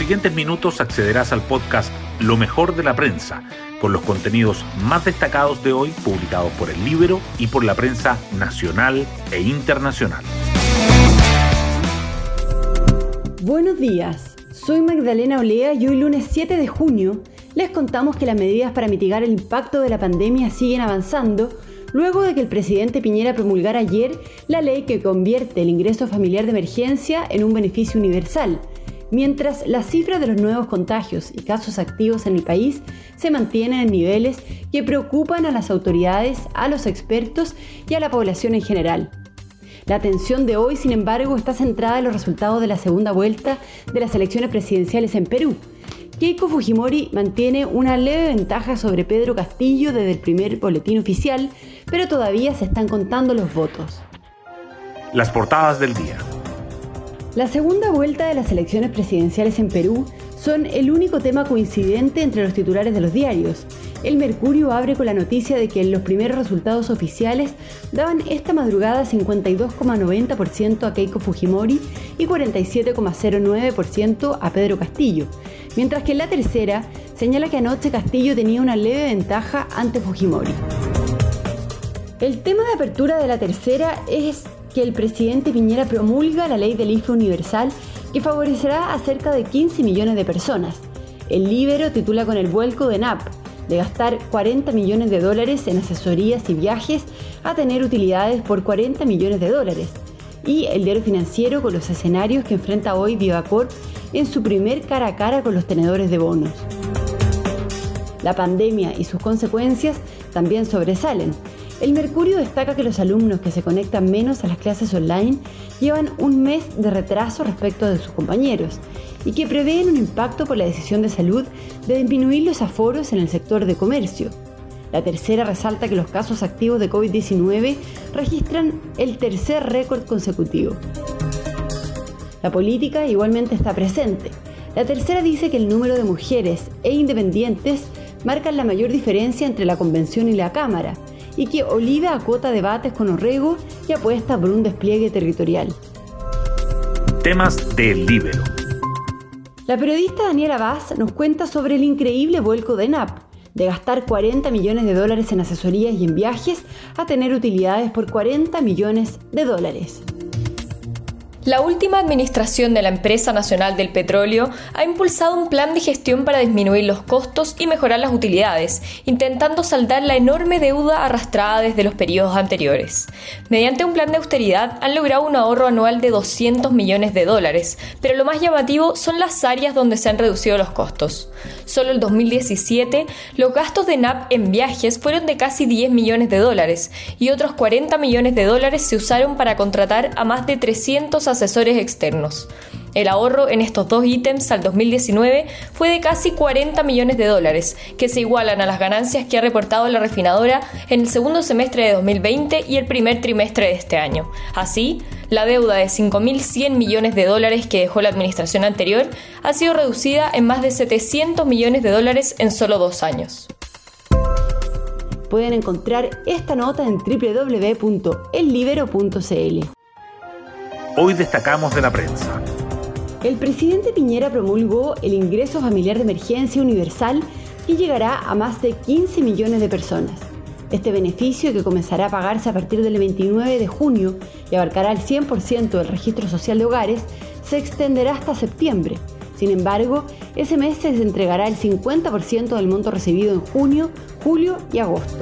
siguientes minutos accederás al podcast Lo mejor de la prensa, con los contenidos más destacados de hoy publicados por el Libro y por la prensa nacional e internacional. Buenos días, soy Magdalena Olea y hoy lunes 7 de junio les contamos que las medidas para mitigar el impacto de la pandemia siguen avanzando luego de que el presidente Piñera promulgara ayer la ley que convierte el ingreso familiar de emergencia en un beneficio universal, mientras las cifras de los nuevos contagios y casos activos en el país se mantienen en niveles que preocupan a las autoridades, a los expertos y a la población en general. La atención de hoy, sin embargo, está centrada en los resultados de la segunda vuelta de las elecciones presidenciales en Perú, Keiko Fujimori mantiene una leve ventaja sobre Pedro Castillo desde el primer boletín oficial, pero todavía se están contando los votos. Las portadas del día. La segunda vuelta de las elecciones presidenciales en Perú son el único tema coincidente entre los titulares de los diarios. El Mercurio abre con la noticia de que los primeros resultados oficiales daban esta madrugada 52,90% a Keiko Fujimori y 47,09% a Pedro Castillo, mientras que en la tercera señala que anoche Castillo tenía una leve ventaja ante Fujimori. El tema de apertura de la tercera es que el presidente Piñera promulga la ley del IFE universal que favorecerá a cerca de 15 millones de personas. El Libero titula con el vuelco de NAP, de gastar 40 millones de dólares en asesorías y viajes a tener utilidades por 40 millones de dólares. Y el diario financiero con los escenarios que enfrenta hoy Vivacorp en su primer cara a cara con los tenedores de bonos. La pandemia y sus consecuencias también sobresalen. El Mercurio destaca que los alumnos que se conectan menos a las clases online llevan un mes de retraso respecto de sus compañeros y que prevén un impacto por la decisión de salud de disminuir los aforos en el sector de comercio. La tercera resalta que los casos activos de COVID-19 registran el tercer récord consecutivo. La política igualmente está presente. La tercera dice que el número de mujeres e independientes marcan la mayor diferencia entre la convención y la Cámara, y que Oliva acota debates con Orrego y apuesta por un despliegue territorial. Temas del libro. La periodista Daniela Vaz nos cuenta sobre el increíble vuelco de NAP, de gastar 40 millones de dólares en asesorías y en viajes a tener utilidades por 40 millones de dólares. La última administración de la Empresa Nacional del Petróleo ha impulsado un plan de gestión para disminuir los costos y mejorar las utilidades, intentando saldar la enorme deuda arrastrada desde los periodos anteriores. Mediante un plan de austeridad han logrado un ahorro anual de 200 millones de dólares, pero lo más llamativo son las áreas donde se han reducido los costos. Solo el 2017, los gastos de NAP en viajes fueron de casi 10 millones de dólares y otros 40 millones de dólares se usaron para contratar a más de 300 asesores externos. El ahorro en estos dos ítems al 2019 fue de casi 40 millones de dólares, que se igualan a las ganancias que ha reportado la refinadora en el segundo semestre de 2020 y el primer trimestre de este año. Así, la deuda de 5.100 millones de dólares que dejó la administración anterior ha sido reducida en más de 700 millones de dólares en solo dos años. Pueden encontrar esta nota en www.ellibero.cl. Hoy destacamos de la prensa. El presidente Piñera promulgó el ingreso familiar de emergencia universal y llegará a más de 15 millones de personas. Este beneficio, que comenzará a pagarse a partir del 29 de junio y abarcará el 100% del registro social de hogares, se extenderá hasta septiembre. Sin embargo, ese mes se entregará el 50% del monto recibido en junio, julio y agosto.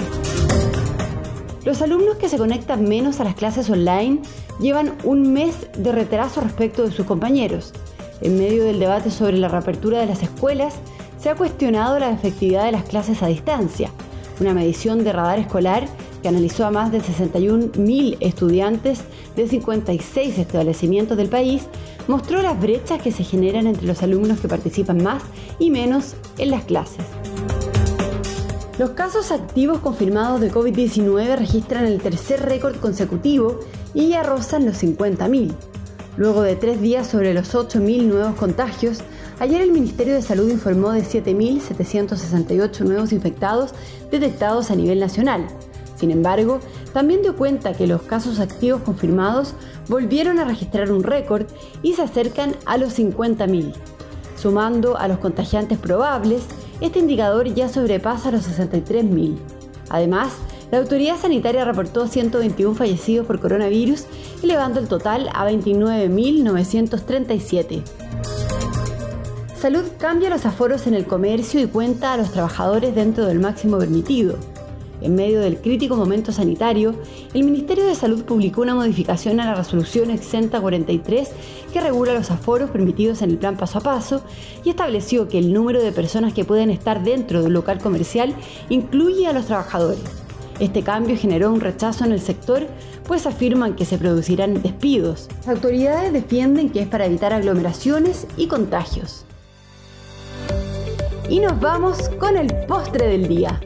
Los alumnos que se conectan menos a las clases online llevan un mes de retraso respecto de sus compañeros. En medio del debate sobre la reapertura de las escuelas, se ha cuestionado la efectividad de las clases a distancia. Una medición de radar escolar que analizó a más de 61.000 estudiantes de 56 establecimientos del país, mostró las brechas que se generan entre los alumnos que participan más y menos en las clases. Los casos activos confirmados de COVID-19 registran el tercer récord consecutivo y ya rozan los 50.000. Luego de tres días sobre los 8.000 nuevos contagios, ayer el Ministerio de Salud informó de 7.768 nuevos infectados detectados a nivel nacional. Sin embargo, también dio cuenta que los casos activos confirmados volvieron a registrar un récord y se acercan a los 50.000. Sumando a los contagiantes probables, este indicador ya sobrepasa los 63.000. Además, la autoridad sanitaria reportó 121 fallecidos por coronavirus, elevando el total a 29.937. Salud cambia los aforos en el comercio y cuenta a los trabajadores dentro del máximo permitido. En medio del crítico momento sanitario, el Ministerio de Salud publicó una modificación a la resolución 6043 que regula los aforos permitidos en el plan paso a paso y estableció que el número de personas que pueden estar dentro del local comercial incluye a los trabajadores. Este cambio generó un rechazo en el sector, pues afirman que se producirán despidos. Las autoridades defienden que es para evitar aglomeraciones y contagios. Y nos vamos con el postre del día.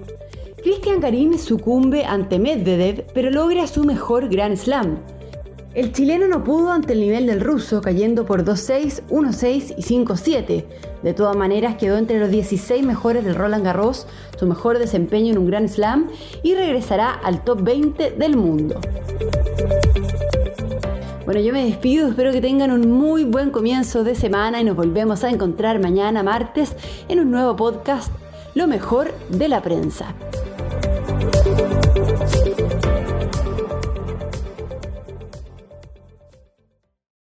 Cristian Garín sucumbe ante Medvedev, pero logra su mejor Grand Slam. El chileno no pudo ante el nivel del ruso, cayendo por 2-6, 1-6 y 5-7. De todas maneras, quedó entre los 16 mejores del Roland Garros, su mejor desempeño en un Grand Slam, y regresará al top 20 del mundo. Bueno, yo me despido, espero que tengan un muy buen comienzo de semana y nos volvemos a encontrar mañana martes en un nuevo podcast, Lo mejor de la prensa.